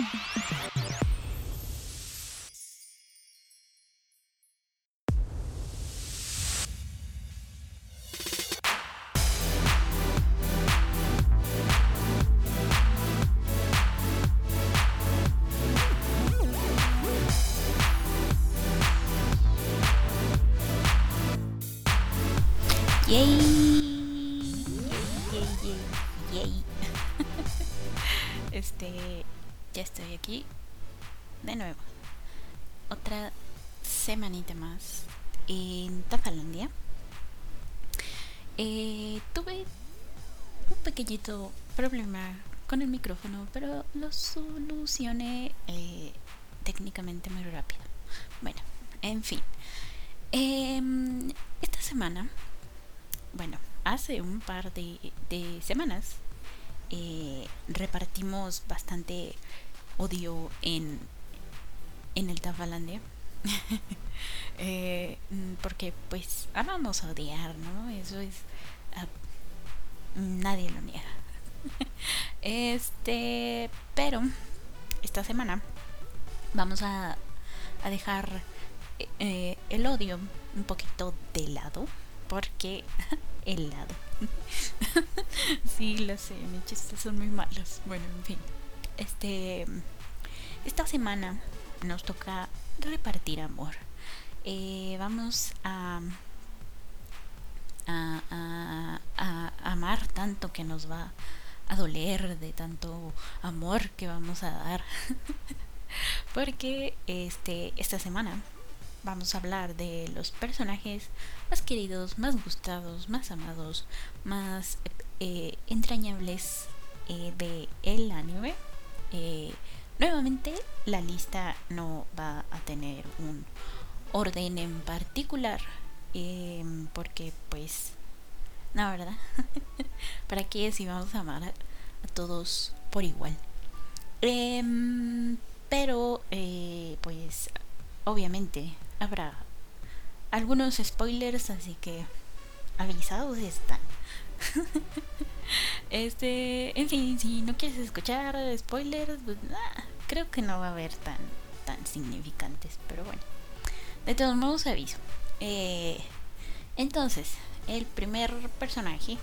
Este, semanita más en Tafalandia. Eh, tuve un pequeñito problema con el micrófono, pero lo solucioné eh, técnicamente muy rápido. Bueno, en fin. Em, esta semana, bueno, hace un par de, de semanas eh, repartimos bastante odio en, en el Tafalandia. eh, porque pues amamos odiar, ¿no? Eso es... Uh, nadie lo niega. este, pero esta semana vamos a, a dejar eh, el odio un poquito de lado porque helado. sí, lo sé, mis chistes son muy malos. Bueno, en fin. Este. Esta semana nos toca repartir amor. Eh, vamos a, a, a, amar tanto que nos va a doler de tanto amor que vamos a dar. Porque este esta semana vamos a hablar de los personajes más queridos, más gustados, más amados, más eh, entrañables eh, de el anime. Nuevamente la lista no va a tener un orden en particular em, porque pues no verdad para qué si vamos a amar a, todos por igual em, pero pues obviamente habrá algunos spoilers, así que avisados están. este, en fin, si no quieres escuchar spoilers, pues, ah, creo que no va a haber tan, tan significantes, pero bueno. De todos modos aviso. Eh, entonces, el primer personaje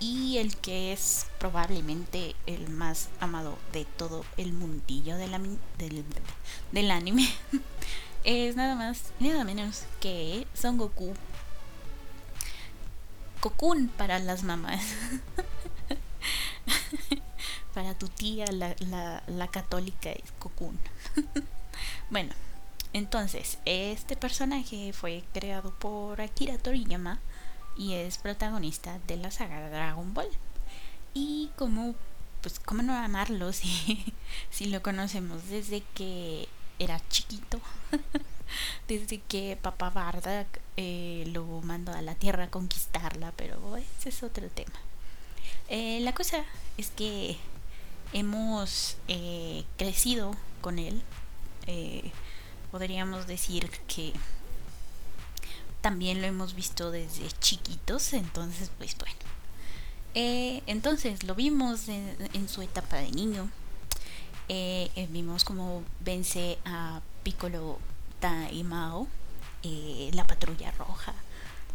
y el que es probablemente el más amado de todo el mundillo del, anime es nada más nada menos que Son Goku. Cocoon para las mamás. para tu tía, la, la, católica, es Cocoon. bueno, entonces, este personaje fue creado por Akira Toriyama y es protagonista de la saga Dragon Ball. Y como, pues, ¿cómo no amarlo si, si lo conocemos desde que era chiquito, desde que papá Barda eh, lo mandó a la tierra a conquistarla, pero ese es otro tema. Eh, la cosa es que hemos eh, crecido con él. podríamos decir que también lo hemos visto desde chiquitos, entonces pues bueno. entonces lo vimos en su etapa de niño, eh, eh, vimos como vence a Piccolo y Mao, eh, la patrulla roja.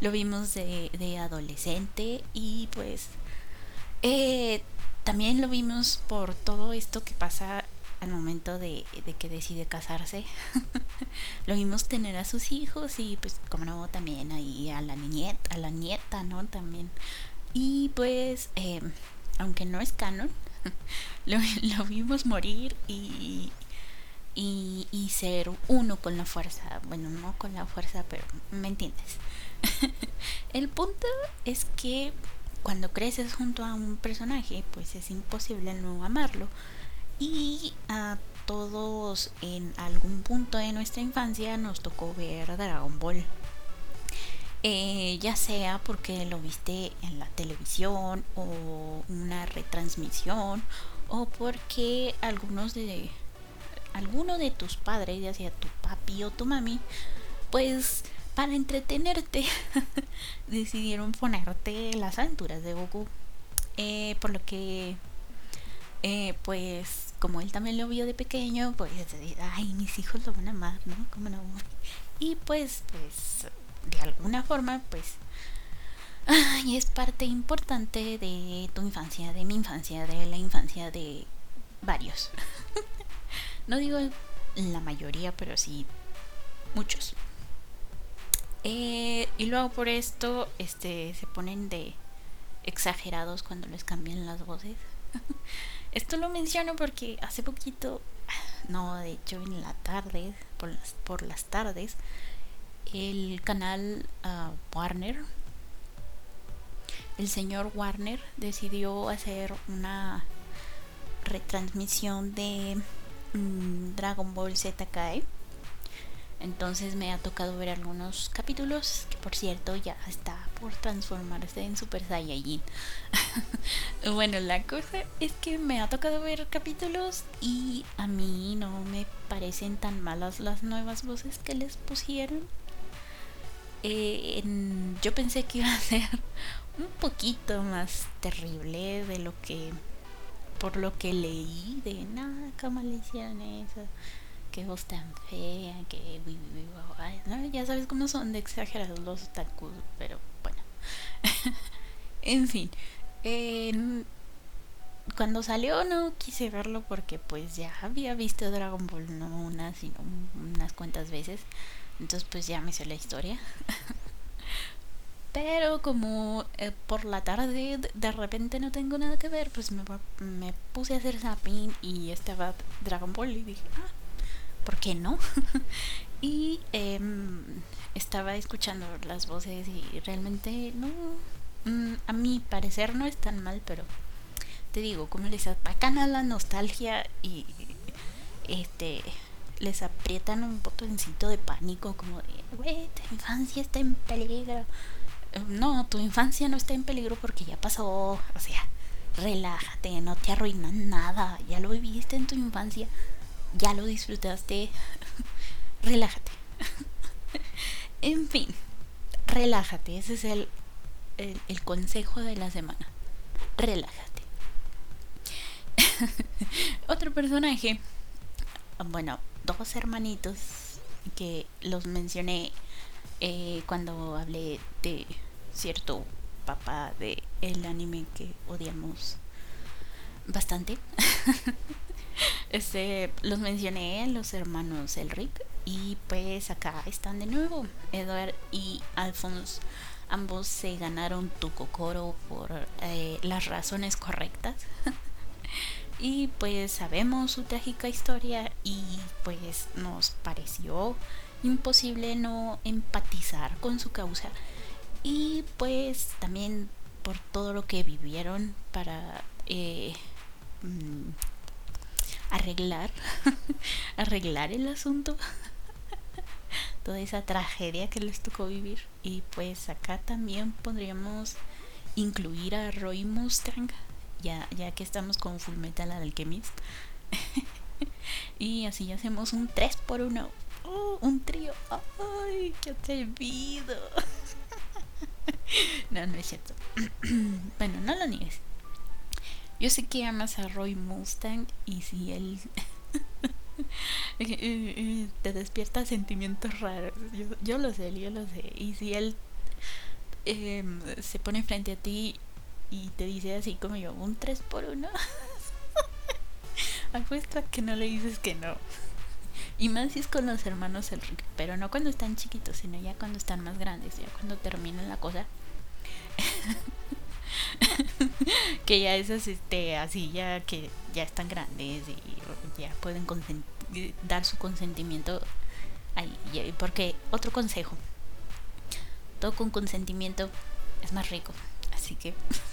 Lo vimos de, de adolescente y pues también lo vimos por todo esto que pasa al momento de, que decide casarse. lo vimos tener a sus hijos y pues como no también ahí a la nieta, a la nieta, ¿no? También. Y pues aunque no es canon, lo, vimos morir y, y, ser uno con la fuerza. Bueno, no con la fuerza, pero me entiendes. El punto es que cuando creces junto a un personaje, pues es imposible no amarlo. Y a todos en algún punto de nuestra infancia nos tocó ver Dragon Ball. Eh, ya sea porque lo viste en la televisión o una retransmisión o porque algunos de alguno de tus padres, ya sea tu papi o tu mami, pues para entretenerte decidieron ponerte las aventuras de Goku. Eh, por lo que eh, pues como él también lo vio de pequeño, pues ay, mis hijos lo van a amar, ¿no? ¿Cómo no? Y pues, pues, de alguna forma, pues, ay, es parte importante de tu infancia, de mi infancia, de la infancia de varios. no digo la mayoría, pero sí muchos. Eh, y luego por esto, este, se ponen de exagerados cuando les cambian las voces. Esto lo menciono porque hace poquito, no, de hecho en la tarde, por las, por las tardes, el canal ah, Warner, el señor Warner decidió hacer una retransmisión de mm, Dragon Ball Z Kai entonces me ha tocado ver algunos capítulos, que por cierto ya está por transformarse en Super Saiyajin. bueno, la cosa es que me ha tocado ver capítulos y a mí no me parecen tan malas las nuevas voces que les pusieron. Eh, yo pensé que iba a ser un poquito más terrible de lo que por lo que leí de nada, ¿cómo le hicieron eso? qué voz tan fea, que ya sabes cómo son de exagerados los otakus, pero bueno. en fin, cuando salió no quise verlo porque pues ya había visto Dragon Ball no una, sino unas cuantas veces. Entonces pues ya me sé la historia. Pero como eh, por la tarde de repente no tengo nada que ver, pues me, me puse a hacer zapping y estaba Dragon Ball y dije, ah, ¿por qué no? y em, estaba escuchando las voces y realmente no, mm, a mi parecer no es tan mal, pero te digo, como les atacan a la nostalgia y este les aprietan un botoncito de pánico como de, güey, tu infancia está en peligro. No, tu infancia no está en peligro porque ya pasó, o sea, relájate, no te arruinan nada, ya lo viviste en tu infancia ya lo disfrutaste, relájate. en fin, relájate. Ese es el, el, consejo de la semana. Relájate. Otro personaje, bueno, dos hermanitos que los mencioné eh, cuando hablé de cierto papá de el anime que odiamos bastante. Este, los mencioné, los hermanos Elric. Y pues acá están de nuevo. Edward y Alphonse. Ambos se ganaron tu cocoro por eh, las razones correctas. y pues sabemos su trágica historia y pues nos pareció imposible no empatizar con su causa. Y pues también por todo lo que vivieron para eh, mm, arreglar, arreglar el asunto, toda esa tragedia que les tocó vivir. Y pues acá también podríamos incluir a Roy Mustang, ya, ya que estamos con Full Metal Alchemist. y así hacemos un 3 por 1 un trío. ¡Ay, qué atrevido! no, no es cierto. bueno, no lo niegues. Yo sé que amas a Roy Mustang y si él te despierta sentimientos raros, yo, lo sé, yo lo sé. Y si él em, se pone frente a ti y te dice así como yo, un 3 por 1 apuesta que no le dices que no. Y más si es con los hermanos Enrique, pero no cuando están chiquitos, sino ya cuando están más grandes, ya cuando termina la cosa. que ya esas este así ya que ya están grandes y ya pueden dar su consentimiento ahí porque otro consejo todo con consentimiento es más rico así que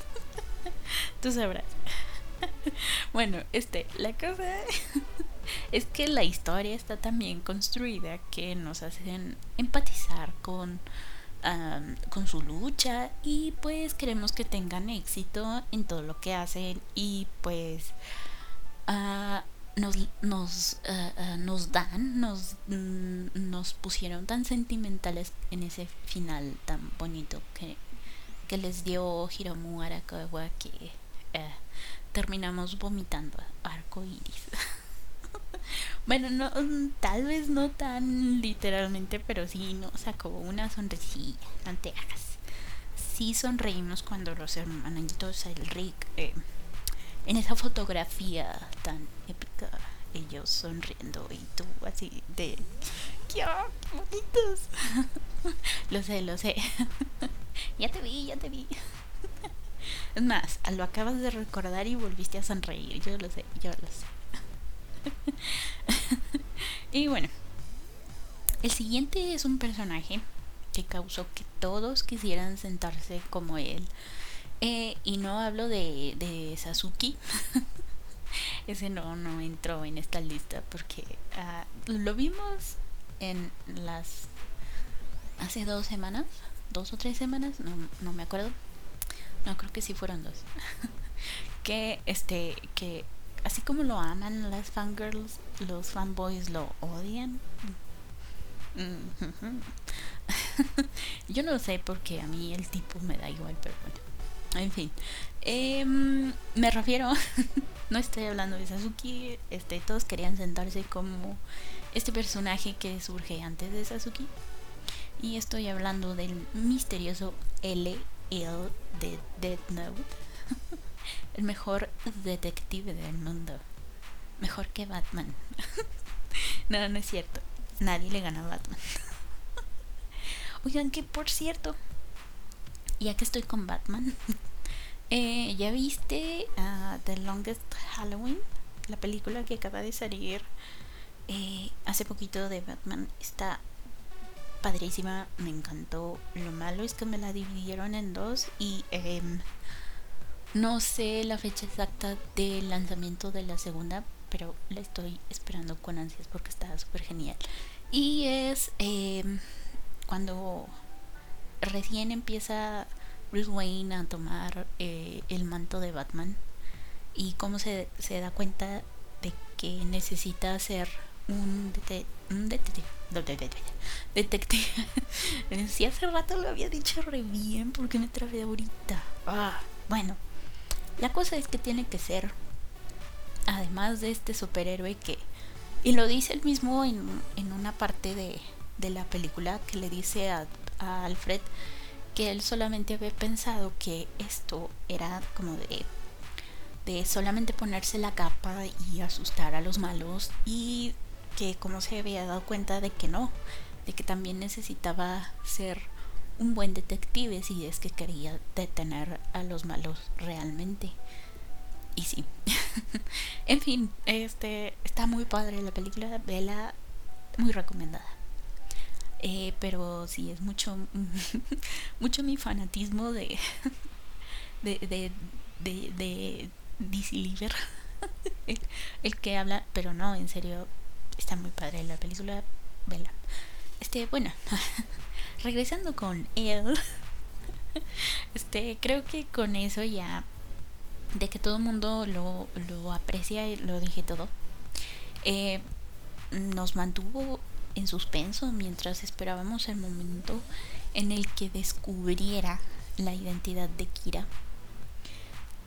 tú sabrás. Bueno este la cosa es que la historia está tan bien construida que nos hacen empatizar con con su lucha y pues queremos que tengan éxito en todo lo que hacen y pues ah, nos, nos, ah, nos dan, nos, mm, nos pusieron tan sentimentales en ese final tan bonito que, que les dio Hiromu Arakawa que terminamos vomitando arco iris. bueno, no, tal vez no tan literalmente, pero sí nos sacó una sonrisilla, no. Sí sonreímos cuando los hermanitos, el Rick, eh, en esa fotografía tan épica, ellos sonriendo y tú así de ¡Qué bonitos! lo sé, lo sé. ya te vi, ya te vi. es más, lo acabas de recordar y volviste a sonreír. Yo lo sé, yo lo sé. y bueno, el siguiente es un personaje que causó que todos quisieran sentarse como él. Eh, y no hablo de, de Sasuke. Ese no, no entró en esta lista porque ah, lo vimos en las hace dos semanas, dos o tres semanas, no, no me acuerdo. No, creo que sí fueron dos. que este, que así como lo aman las fangirls, los fanboys lo odian. Yo no sé porque a mí el tipo me da igual, pero bueno. En fin. Em, me refiero, no estoy hablando de Sasuke, este, todos querían sentarse como este personaje que surge antes de Sasuke. Y estoy hablando del misterioso L. L. de Death Note. El mejor detective del mundo. Mejor que Batman. no, no es cierto. Nadie le gana a Batman. Oigan, que por cierto, ya que estoy con Batman, eh, ¿ya viste uh, The Longest Halloween? La película que acaba de salir eh, hace poquito de Batman está padrísima, me encantó. Lo malo es que me la dividieron en dos y em, no sé la fecha exacta del lanzamiento de la segunda, pero la estoy esperando con ansias porque está súper genial. Y es em, cuando recién empieza Bruce Wayne a tomar eh, el manto de Batman y cómo se, se da cuenta de que necesita hacer un, detective. Detective. si hace rato lo había dicho re bien, porque me trabé ahorita? Ah, bueno, la cosa es que tiene que ser, además de este superhéroe que, y lo dice él mismo en, en una parte de, de la película que le dice a, a Alfred que él solamente había pensado que esto era como de de solamente ponerse la capa y asustar a los malos y que como se había dado cuenta de que no, de que también necesitaba ser un buen detective si es que quería detener a los malos realmente. Y sí. en fin, este está muy padre la película, vela muy recomendada. Eh, pero sí es mucho mucho mi fanatismo de de de de, de DC Liver el que habla, pero no, en serio, está muy padre la película, vela. Este, bueno, regresando con él, este, creo que con eso ya, de que todo el mundo lo, lo aprecia, lo dije todo, eh, nos mantuvo en suspenso mientras esperábamos el momento en el que descubriera la identidad de Kira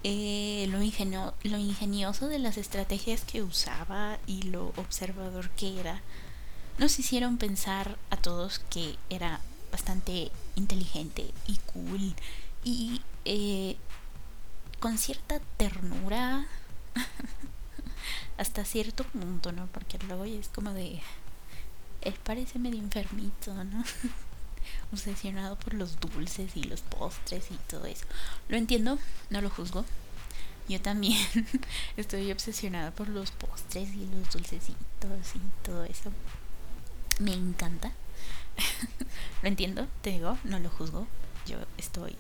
eh, lo, ingenio, lo ingenioso de las estrategias que usaba y lo observador que era, nos hicieron pensar a todos que era bastante inteligente y cool y eh, con cierta ternura hasta cierto punto, ¿no? Porque luego es como de... Él parece medio enfermito, ¿no? obsesionado por los dulces y los postres y todo eso. Lo entiendo, no lo juzgo. Yo también estoy obsesionada por los postres y los dulcecitos y todo eso. Me encanta. lo entiendo, te digo, no lo juzgo. Yo estoy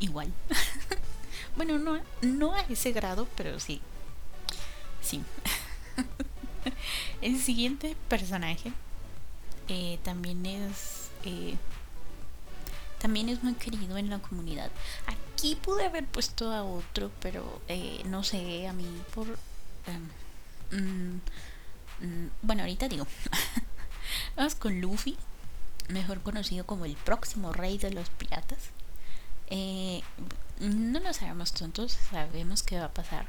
igual. bueno, no, no a ese grado, pero sí. Sí. El siguiente personaje eh, también es eh, también es muy querido en la comunidad. Aquí pude haber puesto a otro, pero eh, no sé, a mí por... Em, mm, mm, bueno, ahorita digo. Vamos con Luffy, mejor conocido como el próximo rey de los piratas. Eh, no nos hagamos tontos, sabemos qué va a pasar.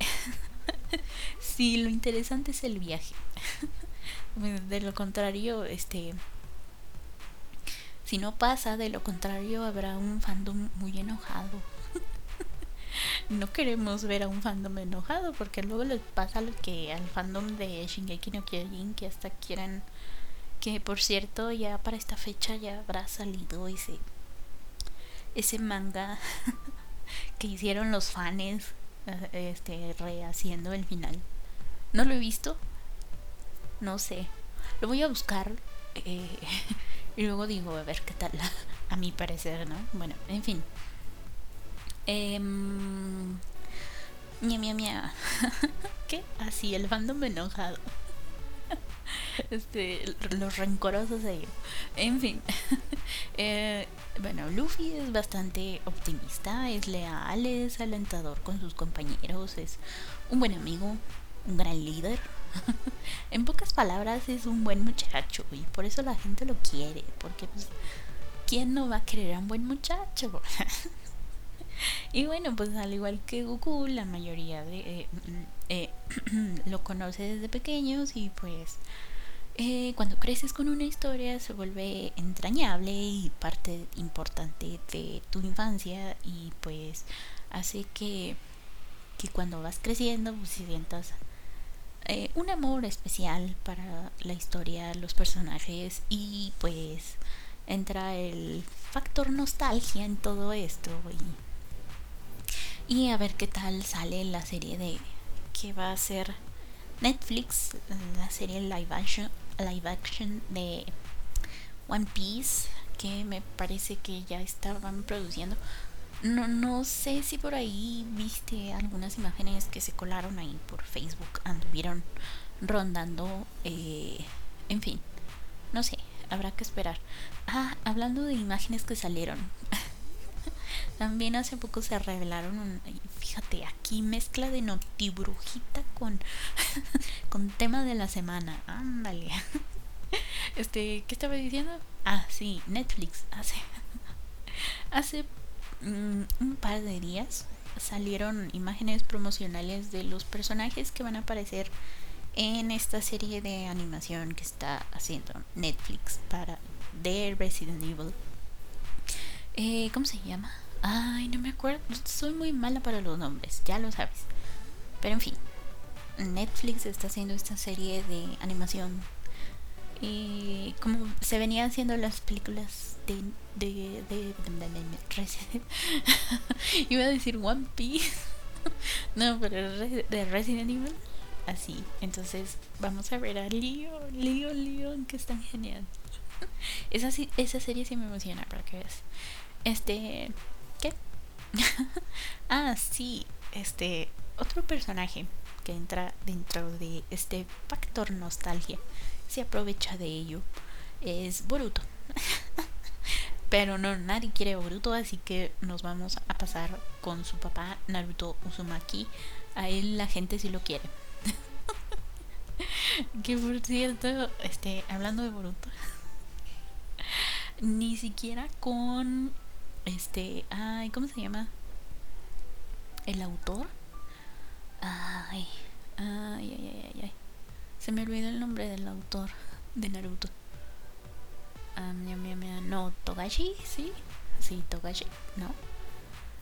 sí, lo interesante es el viaje. de lo contrario, este si no pasa, de lo contrario habrá un fandom muy enojado. no queremos ver a un fandom enojado porque luego les pasa lo que al fandom de Shingeki no Kyojin que hasta quieran que por cierto ya para esta fecha ya habrá salido ese ese manga que hicieron los fans eh, este rehaciendo el final. No lo he visto. No sé. Lo voy a buscar eh, y luego digo a ver qué tal a mi parecer, ¿no? Bueno, en fin. Eh, mia, mia, mia. ¿Qué? Así, el fandom enojado. este, los rencorosos ellos. En fin. eh, bueno, Luffy es bastante optimista, es leal, es alentador con sus compañeros, es un buen amigo, un gran líder. en pocas palabras, es un buen muchacho y por eso la gente lo quiere, porque pues, ¿quién no va a querer a un buen muchacho? y bueno, pues al igual que Goku, la mayoría de eh, eh, lo conoce desde pequeños y pues eh, cuando creces con una historia se vuelve entrañable y parte importante de tu infancia y pues hace que, que cuando vas creciendo pues sientas eh, un amor especial para la historia, los personajes y pues entra el factor nostalgia en todo esto y, y a ver qué tal sale la serie de que va a ser Netflix, la serie live action live action de One Piece que me parece que ya estaban produciendo. No, no sé si por ahí viste algunas imágenes que se colaron ahí por Facebook, anduvieron rondando. Eh, en fin, no sé, habrá que esperar. Ah, hablando de imágenes que salieron. También hace poco se revelaron, fíjate, aquí mezcla de notibrujita con, con tema de la semana. Ándale. Este, ¿qué estaba diciendo? Ah, sí, Netflix. Hace, hace un par de días salieron imágenes promocionales de los personajes que van a aparecer en esta serie de animación que está haciendo Netflix para The Resident Evil. Eh, ¿Cómo se llama? Ay, no me acuerdo. Soy muy mala para los nombres, ya lo sabes. Pero en fin, Netflix está haciendo esta serie de animación. Y como se venían haciendo las películas de. de. de. Iba a decir One Piece. no, pero de Resident Evil. Así. Entonces, vamos a ver a Leo, Leo, Leo, que es tan genial. esa, esa serie sí me emociona, para que veas. Este. ¿Qué? ah, sí. Este. Otro personaje que entra dentro de este factor nostalgia. Se aprovecha de ello. Es Boruto. Pero no, nadie quiere Boruto, así que nos vamos a pasar con su papá Naruto Uzumaki. A él la gente sí lo quiere. que por cierto, este, hablando de Boruto, ni siquiera con este, ay, ¿cómo se llama? ¿El autor? Ay, ay, ay, ay, ay. Se me olvidó el nombre del autor de Naruto. Um, no, Togashi, sí. Sí, Togashi, no.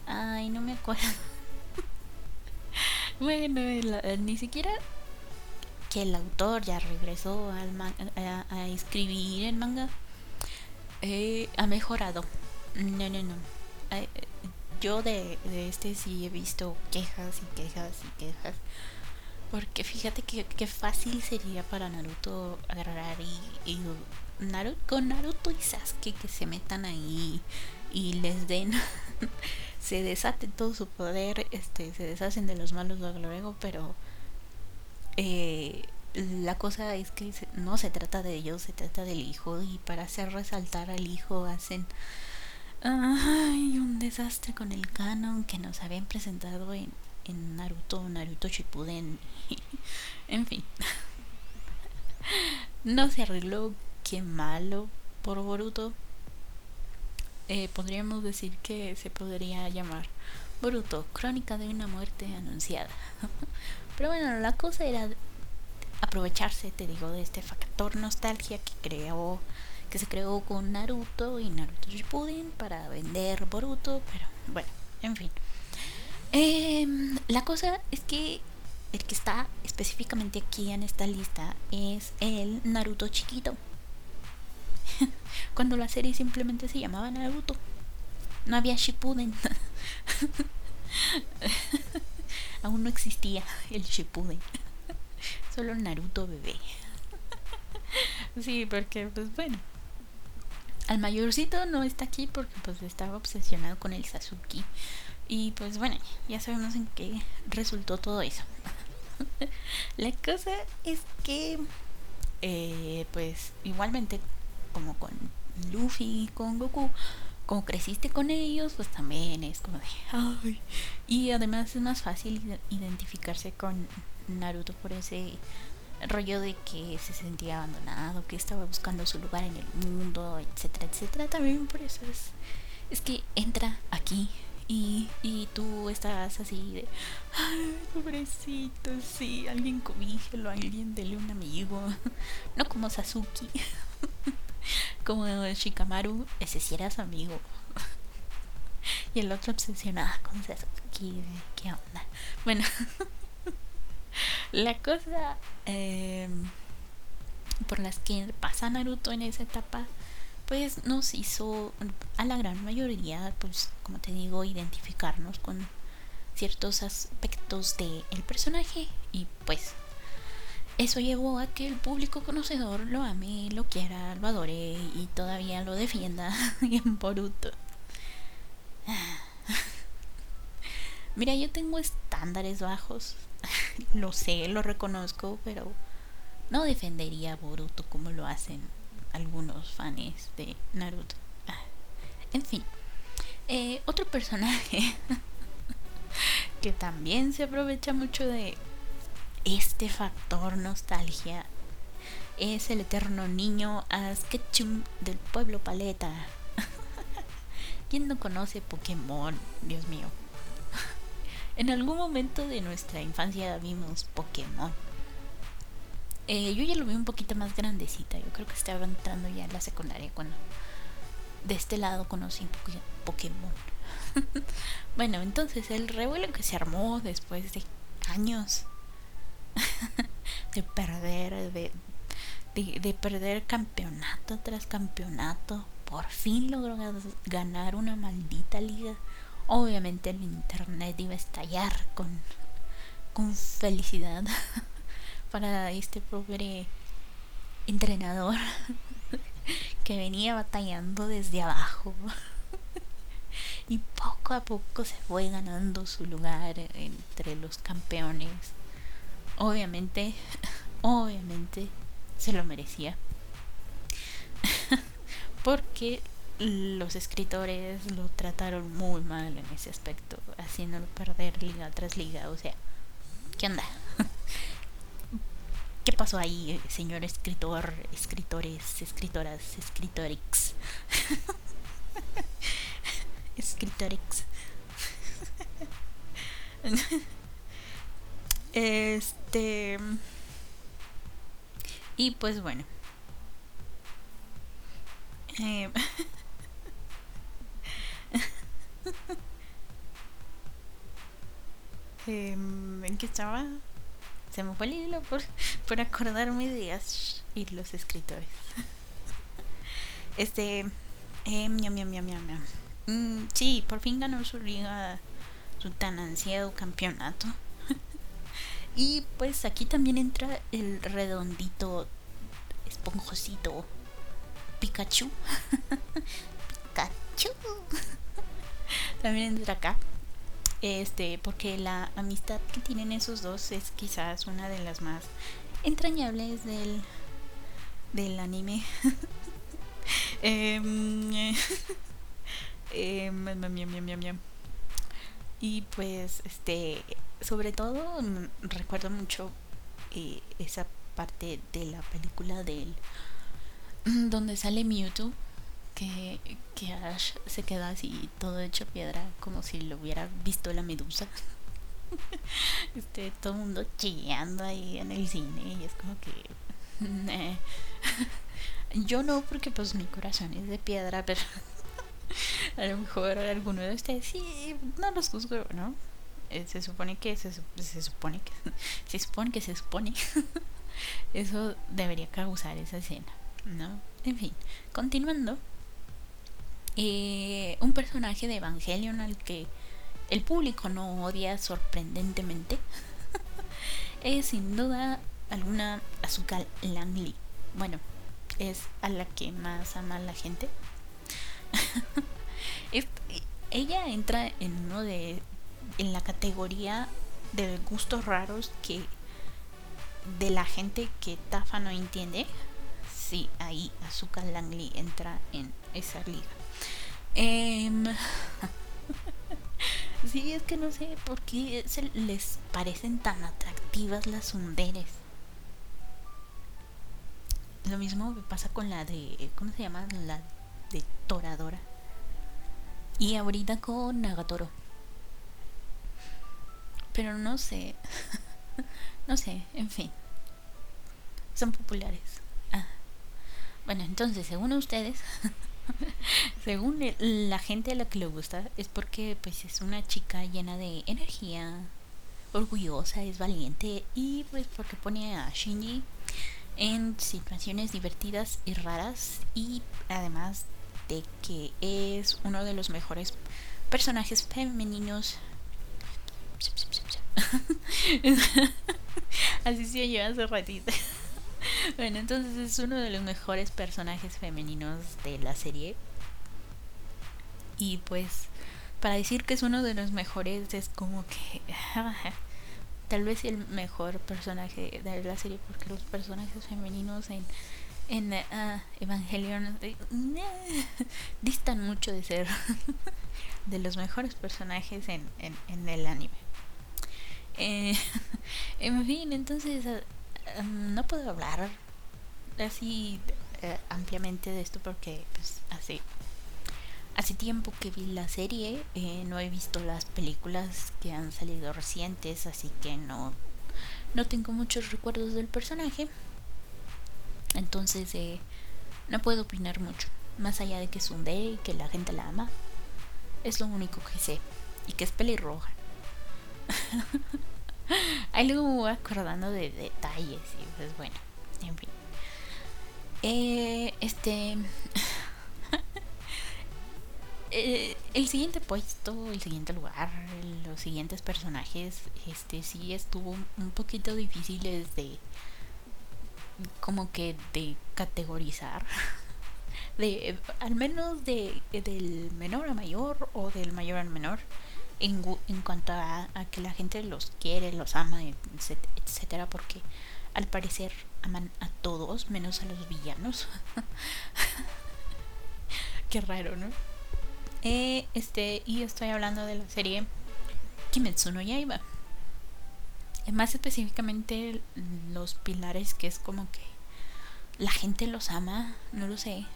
Ay, no me acuerdo. bueno, ni siquiera que el autor ya regresó al a, escribir el manga. Eh, ha mejorado no, no, no. Yo de, este sí he visto quejas y quejas y quejas. Porque fíjate que, fácil sería para Naruto agarrar y, Naruto, con Naruto y Sasuke que se metan ahí y les den, se desate todo su poder, este, se deshacen de los malos luego, pero eh, la cosa es que no se trata de ellos, se trata del hijo y para hacer resaltar al hijo hacen Ay, un desastre con el canon que nos habían presentado en, en Naruto, Naruto Shippuden. en fin. no se arregló, qué malo por Boruto. Eh, podríamos decir que se podría llamar Boruto, crónica de una muerte anunciada. Pero bueno, la cosa era aprovecharse, te digo, de este factor nostalgia que creó que se creó con Naruto y Naruto Shippuden para vender Boruto, pero bueno, en fin. Em, la cosa es que el que está específicamente aquí en esta lista es el Naruto chiquito. Cuando la serie simplemente se llamaba Naruto. No había Shippuden. Aún no existía el Shippuden. Solo Naruto bebé. sí, porque pues bueno, al mayorcito no está aquí porque pues estaba obsesionado con el Sasuke. Y pues bueno, ya sabemos en qué resultó todo eso. La cosa es que eh, pues igualmente como con Luffy y con Goku, como creciste con ellos, pues también es como de ay. Y además es más fácil identificarse con Naruto por ese rollo de que se sentía abandonado, que estaba buscando su lugar en el mundo, etcétera, etcétera. También por eso es, es que entra aquí y, y tú estás así de, ay, pobrecito, sí, alguien cobíjelo, alguien dele un amigo. No como Sasuke, como Shikamaru, ese sí era su amigo. Y el otro obsesionado con Sasuke, ¿qué onda? Bueno. La cosa eh, por las que pasa Naruto en esa etapa, pues nos hizo a la gran mayoría, pues como te digo, identificarnos con ciertos aspectos del el personaje y pues eso llevó a que el público conocedor lo ame, lo quiera, lo adore y todavía lo defienda en Boruto. Mira, yo tengo estándares bajos. lo sé, lo reconozco, pero no defendería a Boruto como lo hacen algunos fans de Naruto. Ah, en fin, eh, otro personaje que también se aprovecha mucho de este factor nostalgia es el eterno niño Asketchum del pueblo Paleta. ¿Quién no conoce Pokémon? Dios mío. En algún momento de nuestra infancia vimos Pokémon. Eh, yo ya lo vi un poquito más grandecita. Yo creo que estaba entrando ya en la secundaria cuando de este lado conocí Pokémon. bueno, entonces el revuelo que se armó después de años de perder, de, de perder campeonato tras campeonato, por fin logró ganar una maldita liga Obviamente el internet iba a estallar con, con felicidad para este pobre entrenador que venía batallando desde abajo y poco a poco se fue ganando su lugar entre los campeones. Obviamente, obviamente se lo merecía. Porque los escritores lo trataron muy mal en ese aspecto, haciéndolo perder liga tras liga. O sea, ¿qué onda? ¿Qué pasó ahí, señor escritor, escritores, escritoras, escritorix? escritorix. este. Y pues bueno. Eh, Em, ¿En qué estaba? Se me fue el por, por acordarme de Ash y los escritores. este. Eh, miam, miam, miam, miam, mm, sí, por fin ganó su liga, su tan ansiado campeonato. y pues aquí también entra el redondito, esponjosito Pikachu. Pikachu. también entra acá este porque la amistad que tienen esos dos es quizás una de las más entrañables del del anime. Y pues este sobre todo mm, recuerdo mucho eh, esa parte de la película del donde sale Mewtwo que, que Ash se queda así todo hecho piedra, como si lo hubiera visto la medusa. este, todo el mundo chillando ahí en el cine y es como que... Yo no, porque pues mi corazón es de piedra, pero a lo mejor alguno de ustedes sí, no los juzgo, ¿no? Eh, se supone que se, se supone que se supone que se supone eso debería causar esa escena, ¿no? En fin, continuando. Eh, un personaje de Evangelion al que el público no odia sorprendentemente es sin duda alguna Azúcar Langley. Bueno, es a la que más ama la gente. ella entra en uno de en la categoría de gustos raros que de la gente que Tafa no entiende. Sí, ahí Azúcar Langley entra en esa liga. Eh, sí, es que no sé por qué se les parecen tan atractivas las sunderes. Lo mismo me pasa con la de. ¿Cómo se llama? La de Toradora. Y ahorita con Nagatoro. Pero no sé. no sé, en fin. Son populares. Ah. Bueno, entonces, según ustedes, según la gente a la que le gusta, es porque pues es una chica llena de energía, orgullosa, es valiente y pues porque pone a Shinji en situaciones divertidas y raras y además de que es uno de los mejores personajes femeninos. Así se lleva hace ratito bueno entonces es uno de los mejores personajes femeninos de la serie. Y pues para decir que es uno de los mejores es como que tal vez el mejor personaje de la serie porque los personajes femeninos en en uh, Evangelion eh, distan mucho de ser de los mejores personajes en, en, en el anime. Eh, en fin entonces um, no puedo hablar así uh, ampliamente de esto porque pues hace Hace tiempo que vi la serie, eh, no he visto las películas que han salido recientes, así que no, no tengo muchos recuerdos del personaje. Entonces eh, no puedo opinar mucho, más allá de que es un D y que la gente la ama. Es lo único que sé, y que es pelirroja. Ahí luego me voy acordando de detalles y pues bueno, en fin. Eh, este... Eh, el siguiente puesto, el siguiente lugar, los siguientes personajes, este sí estuvo un poquito difíciles de como que de categorizar. De al menos de del menor a mayor o del mayor al menor en, cuanto a, a, que la gente los quiere, los ama, etcétera, porque al parecer aman a todos menos a los villanos. Qué raro, ¿no? Eh, este, y estoy hablando de la serie Kimetsu no Yaiba. Más específicamente los pilares que es como que la gente los ama, no lo sé.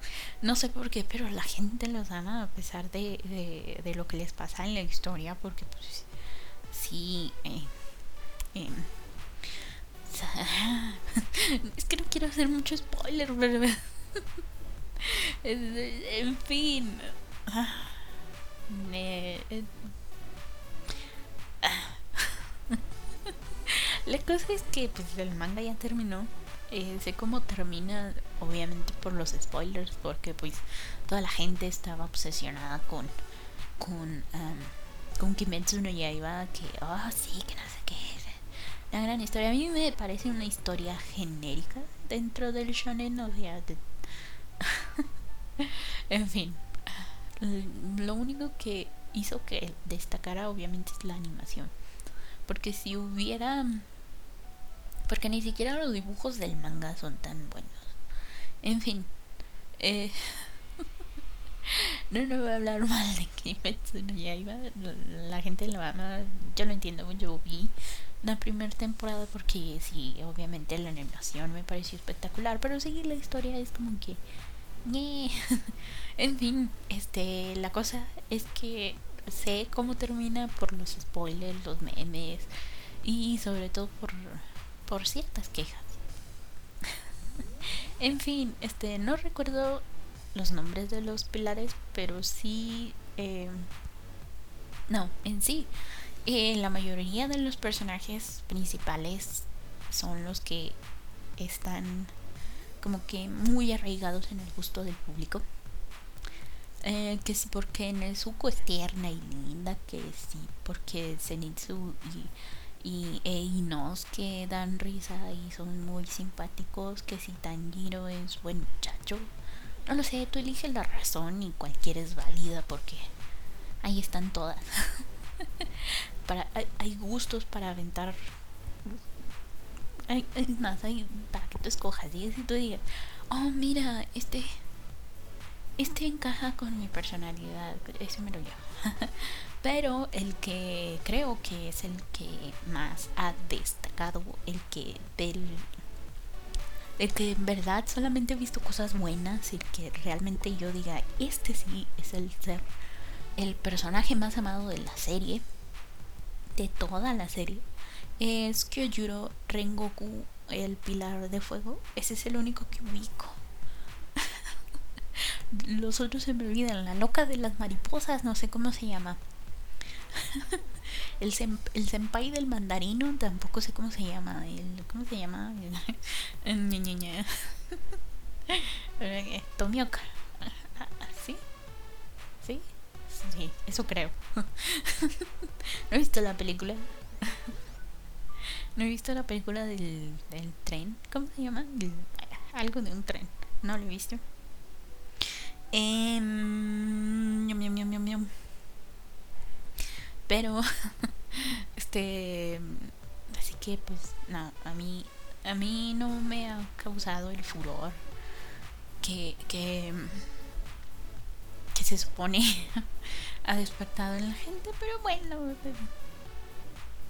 no sé por qué, pero la gente los ama a pesar de, de, lo que les pasa en la historia, porque pues sí... Eh, eh, es que no quiero hacer mucho spoiler, pero... en fin. La cosa es que pues el manga ya terminó. Eh, sé cómo termina, obviamente por los spoilers, porque pues toda la gente estaba obsesionada con con um, con Kimetsu no Yaiba, que oh sí, que no sé qué es. La gran historia. A mí me parece una historia genérica dentro del shonen, o sea, de en fin, lo único que hizo que destacara obviamente es la animación. Porque si hubiera... Porque ni siquiera los dibujos del manga son tan buenos. En fin. Eh, no, no voy a hablar mal de Kimetsu no. La gente lo ama. Yo lo entiendo. Yo vi la primera temporada porque sí, obviamente la animación me pareció espectacular. Pero seguir la historia es como que en fin, este, la cosa es que sé cómo termina por los spoilers, los memes y sobre todo por, por ciertas quejas. en fin, este, no recuerdo los nombres de los pilares, pero sí, eh, no, en sí, eh, la mayoría de los personajes principales son los que están como que muy arraigados en el gusto del público. Eh, que sí porque Nezuko es tierna y linda, que sí porque Zenitsu y, y Einos que dan risa y son muy simpáticos, que si Tanjiro es buen muchacho. No lo sé, tú eliges la razón y cualquiera es válida porque ahí están todas. para, hay, gustos para aventar. Hay, más, hay para que tú escojas. Y si tú digas, oh, mira, este este encaja con mi personalidad, ese me lo llevo. Pero el que creo que es el que más ha destacado, el que del el que en verdad solamente he visto cosas buenas y que realmente yo diga, este sí es el ser el personaje más amado de la serie, de toda la serie, es Kyojuro Rengoku, el pilar de fuego. Ese es el único que ubico los otros se me olvidan. La loca de las mariposas, no sé cómo se llama. el, el senpai del mandarino, tampoco sé cómo se llama. El, ¿Cómo se llama? Tomioka. ¿Sí? ¿Sí? Sí, eso creo. no he visto la película. no he visto la película del, del tren. ¿Cómo se llama? algo de un tren. No lo he visto. Eh, Pero, este, así que pues, no, a mí, a mí no me ha causado el furor que, que, que se supone ha despertado en la gente, pero bueno,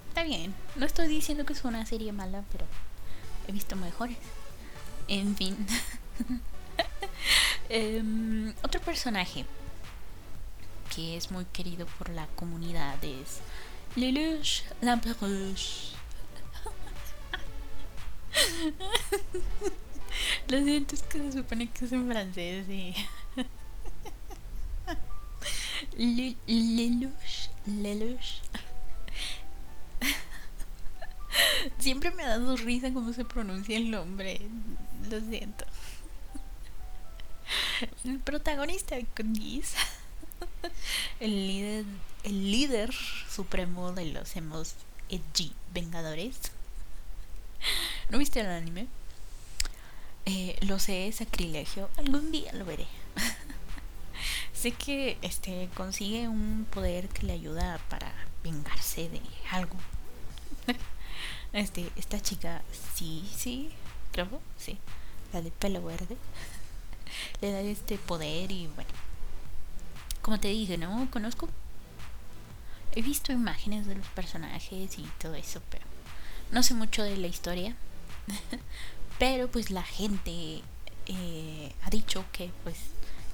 está bien. No estoy diciendo que es una serie mala, pero he visto mejores. En fin. Em, otro personaje que es muy querido por la comunidad es Lelouch Lamperouche. Lo siento, es que se supone que es en francés y... Lelouch, Lelouch. Siempre me ha dado risa cómo se pronuncia el nombre. Lo siento. El protagonista de Cookies, el líder, el líder supremo de los hemos edgy vengadores. ¿No viste el anime? Eh, lo sé, es sacrilegio. Algún día lo veré. sé que este consigue un poder que le ayuda para vengarse de algo. este, esta chica, sí, sí, creo, sí, la de pelo verde le da este poder y bueno. Como te dije, ¿no? Conozco. He visto imágenes de los personajes y todo eso, pero no sé mucho de la historia. pero pues la gente eh, ha dicho que pues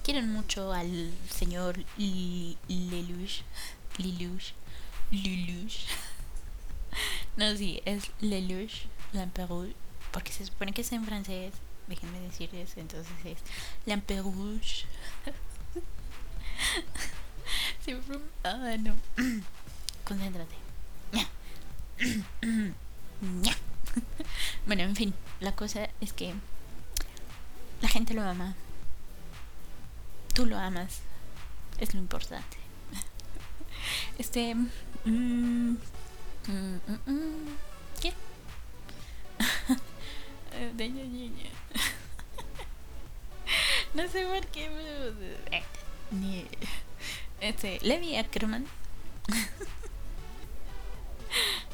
quieren mucho al señor Lelouch. Lelouch. Lelouch. no, sí, es Lelouch, l'Empereur, porque se supone que es en francés déjenme decirles, entonces es Lamperouge. ah, no. Concéntrate. bueno, en fin, la cosa es que la gente lo ama. Tú lo amas. Es lo importante. Este. Mm, mm, mm, ¿Qué? de niña. no sé por qué, pero. Ni. Este, Levi Ackerman.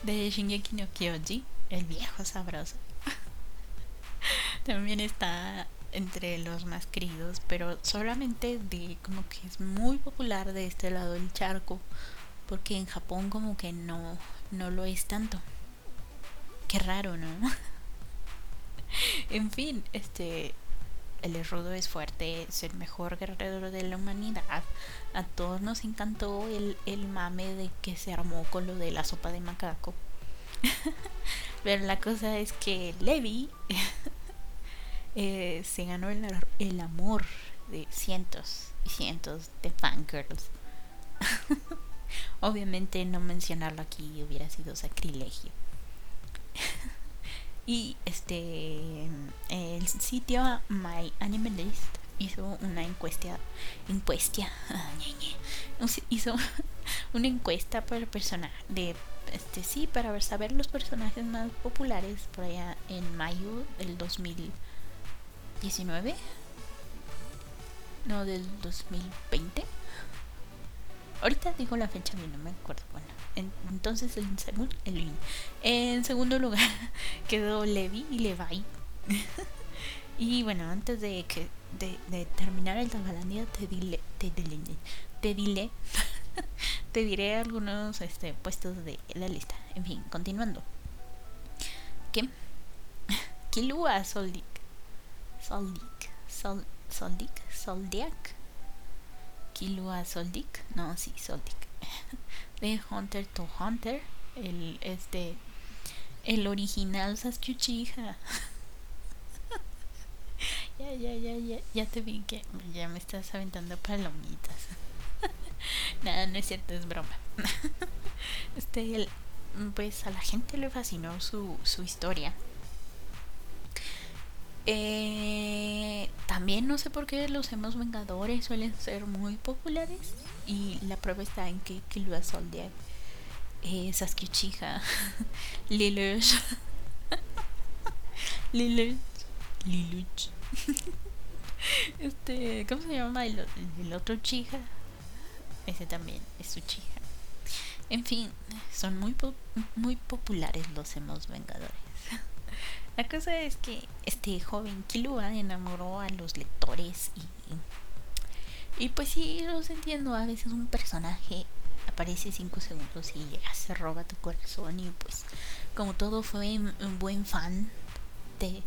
de Shingeki no Kyoji, el viejo sabroso. También está entre los más queridos, pero solamente de como que es muy popular de este lado del charco, porque en Japón como que no no lo es tanto. Qué raro, ¿no? en fin, este el rudo es fuerte, es el mejor guerrero de la humanidad. A todos nos encantó el, el mame de que se armó con lo de la sopa de macaco. Pero la cosa es que Levi eh, se ganó el, el amor de cientos y cientos de fangirls. Obviamente no mencionarlo aquí hubiera sido sacrilegio. Y este el sitio My Animalist hizo una encuesta encuesta hizo una encuesta para personaje de este sí para saber los personajes más populares por allá en mayo del 2019 no del 2020 ahorita digo la fecha bien no me acuerdo bueno entonces en, segundo en segundo lugar quedó Levi y Levi. Y bueno antes de que de, terminar el Tabalandia te dile te dile te dile te diré algunos este, puestos de la lista. En fin continuando. ¿qué? Kilua Soldik Soldik Sol, Soldik Soldiak Kilua Soldik no sí Soldik Hunter to Hunter el este el original Sasuke ya, ya, ya, ya, ya te vi que ya me estás aventando palomitas. Nada, no es cierto, es broma. este, pues a la gente le fascinó su, su historia. Eh, también no sé por qué los hemos vengadores suelen ser muy populares. Y la prueba está en que Killua Soldier, eh, Sasuke Uchiha, Liluch, Liluch, Liluch este, ¿cómo se llama el, otro chica? Ese también es su chica. En fin, son muy muy populares los hemos vengadores. La cosa es que este joven Kilua enamoró a los lectores y y pues sí, los entiendo, a veces un personaje aparece cinco segundos y ya se roba tu corazón y pues como todo fue un buen fan te,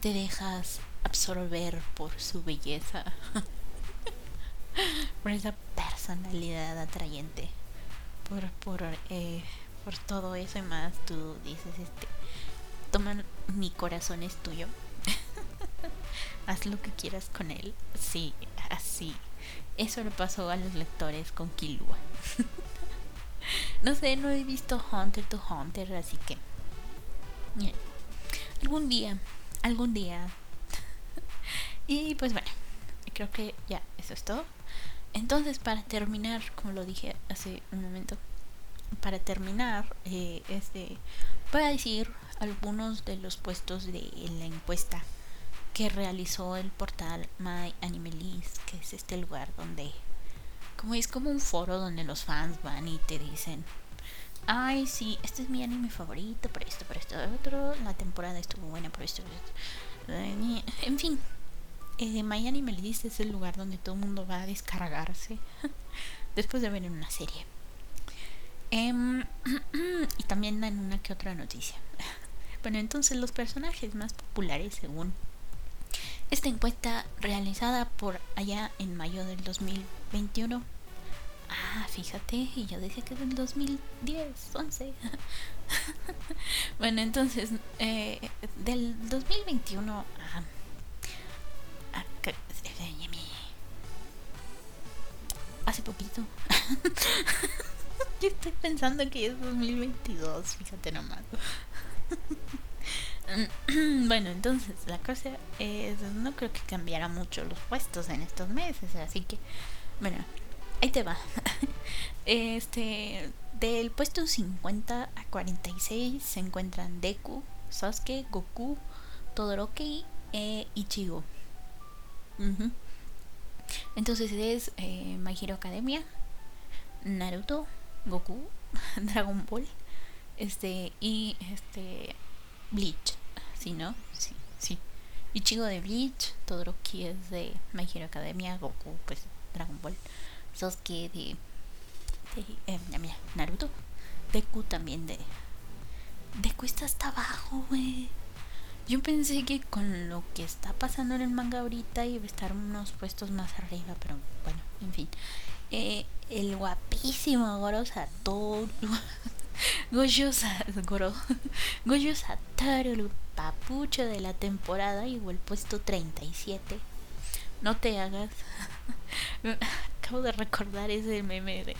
te dejas absorber por su belleza, por esa personalidad atrayente, por, por, eh, por todo eso y más, tú dices, este, toma mi corazón es tuyo, haz lo que quieras con él, sí, así. Eso le pasó a los lectores con Kilua. no sé, no he visto Hunter to Hunter, así que... Algún día, algún día y pues bueno, creo que ya eso es todo. Entonces, para terminar, como lo dije hace un momento, para terminar, eh, este, voy a decir algunos de los puestos de la encuesta que realizó el portal My Animalist, que es este lugar donde, como es como un foro donde los fans van y te dicen, ay, sí, este es mi anime favorito, por esto, por esto, otro, la temporada estuvo buena, por esto, por esto. en fin, eh, Miami dice es el lugar donde todo el mundo va a descargarse después de ver una serie. Em, y también dan una que otra noticia. bueno, entonces los personajes más populares según esta encuesta realizada por allá en mayo del 2021. Ah, fíjate, y yo decía que es del 2010, 11. bueno, entonces, eh, del 2021 a Hace poquito. Yo estoy pensando que es 2022, fíjate nomás. bueno, entonces la cosa es, no creo que cambiara mucho los puestos en estos meses, así que, bueno, ahí te va. Este, del puesto 50 a 46 se encuentran Deku, Sasuke, Goku, Todoroki e Ichigo. Entonces es eh, My Hero Academia, Naruto, Goku, Dragon Ball, este y este Bleach, ¿sí no? Sí, sí. Ichigo de Bleach, Todoroki es de My Hero Academia, Goku pues Dragon Ball, Sasuke de, de eh, Naruto, Deku también de Deku está hasta abajo, güey. Yo pensé que con lo que está pasando en el manga ahorita iba a estar unos puestos más arriba, pero bueno, en fin. Eh, el guapísimo Goro Satoru. Goyo, Goro, Goyo Satoru, el papucho de la temporada, el puesto 37. No te hagas. Acabo de recordar ese meme de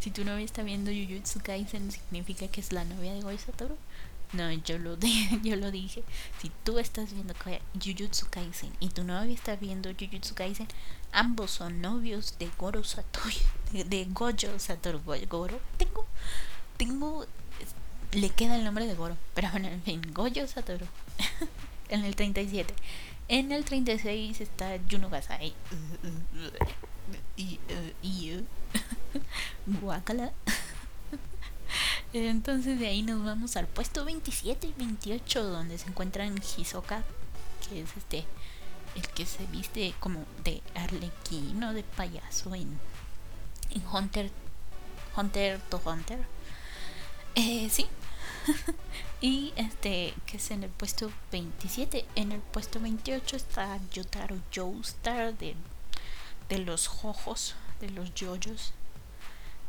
si tu novia está viendo Jujutsu Kaisen significa que es la novia de Goyo Satoru. No, yo lo, dije, yo lo dije. Si tú estás viendo Jujutsu Kaisen y tu novia está viendo Jujutsu Kaisen, ambos son novios de Goro Satoru. De, Gojo Satoru. Goro. Tengo. Tengo. Le queda el nombre de Goro. Pero bueno, en fin. Gojo Satoru. en el 37. En el 36 está Juno Gasai. y. y. Guacala. Entonces de ahí nos vamos al puesto 27 y 28 donde se encuentran Hisoka, que es este el que se viste como de arlequino, de payaso en, en Hunter Hunter to Hunter. Eh, sí. y este que es en el puesto 27, en el puesto 28 está Yotaro Joestar de de los jojos, de los yoyos.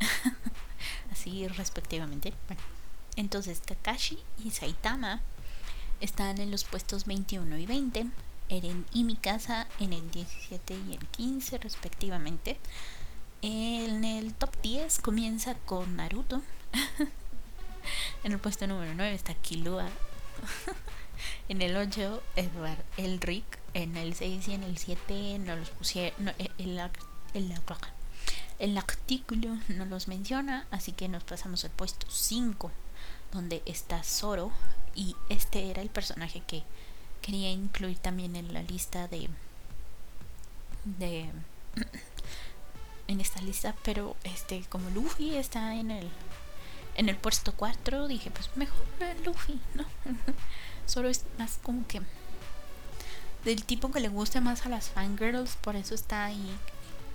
así respectivamente. Bueno, entonces Kakashi y Saitama están en los puestos 21 y 20, Eren y Mikasa en el 17 y el 15 respectivamente. En el top 10 comienza con Naruto. en el puesto número 9 está Killua. en el 8 Edward Elric. En el 6 y en el 7 no los pusieron. No, el, el, el, el artículo no los menciona, así que nos pasamos al puesto 5, donde está Zoro. Y este era el personaje que quería incluir también en la lista de. de. en esta lista, pero este, como Luffy está en el. En el puesto 4, dije, pues mejor Luffy, ¿no? Zoro es más como que. del tipo que le gusta más a las fangirls, por eso está ahí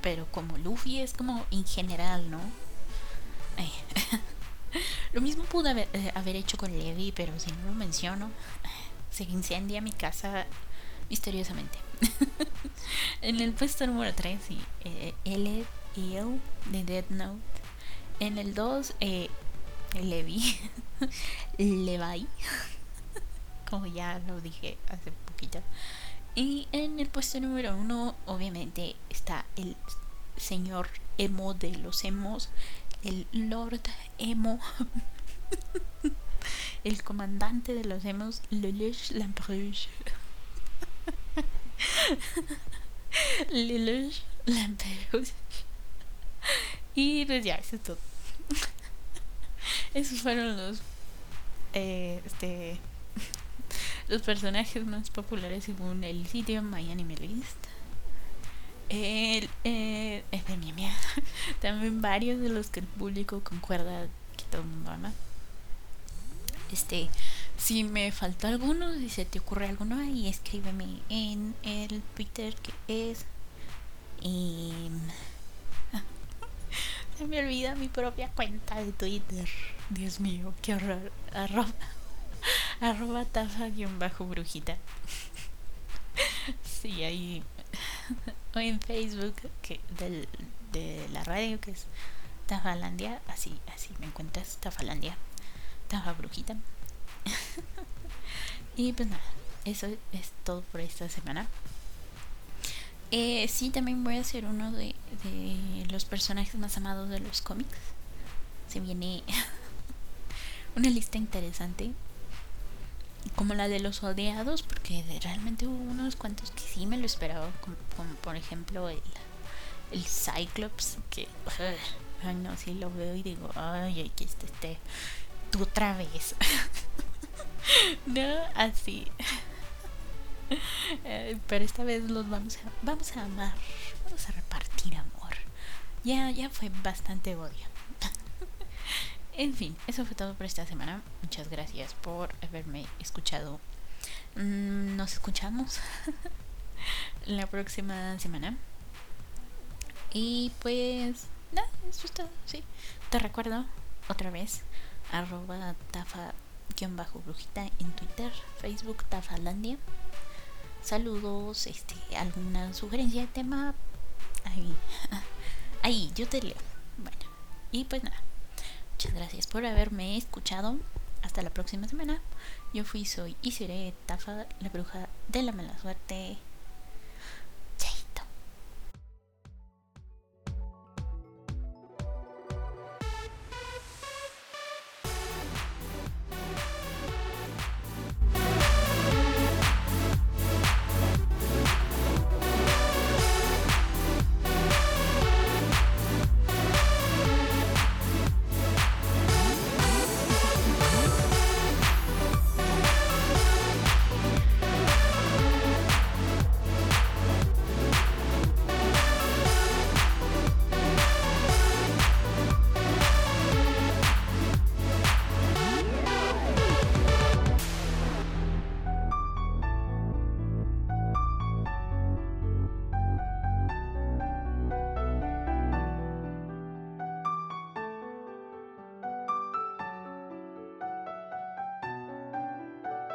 pero como Luffy es como en general, ¿no? lo mismo pude haber, eh, haber, hecho con Levi, pero si no lo menciono, se incendia mi casa misteriosamente. en el puesto número 3, sí, eh, L L de Dead Note. En el 2, eh, Levi. Levi. Como ya lo dije hace poquito. Y en el puesto número uno, obviamente, está el señor emo de los emos, el Lord Emo, el comandante de los emos, Lamperouge. Lelouch Lamperouge. Y pues ya, eso es todo. Esos fueron los. Eh, este los personajes más populares según el sitio My Anime List. El, eh, es de mi. También varios de los que el público concuerda que todo el mundo ama. Este, si me falta alguno, si se te ocurre alguno ahí, escríbeme en el Twitter que es. Se me olvida mi propia cuenta de Twitter. Dios mío, qué horror. Arroba arroba tafa-brujita. bajo sí, ahí. o en Facebook que del, de la radio que es Tafalandia. Así, así me encuentras, Tafalandia. Tafa Brujita. y pues nada, eso es todo por esta semana. Eh, sí, también voy a hacer uno de, de los personajes más amados de los cómics. Se viene una lista interesante como la de los odiados, porque realmente hubo unos cuantos que sí me lo esperaba, como, por ejemplo el, el Cyclops, que, ay no, sí lo veo y digo, ay, aquí está este, tú otra vez. no, así. Eh, pero esta vez los vamos a, vamos a amar, vamos a repartir amor. Ya, ya fue bastante odio. En fin, eso fue todo por esta semana. Muchas gracias por haberme escuchado. Mm, nos escuchamos la próxima semana. Y pues, nada, eso es todo, sí. Te recuerdo otra vez, arroba tafa bajo brujita en Twitter, Facebook Tafalandia. Saludos, este, alguna sugerencia de tema, ahí, ahí, yo te leo. Bueno, y pues nada, muchas gracias por haberme escuchado. Hasta la próxima semana. Yo fui, soy y seré Tafa, la bruja de la mala suerte.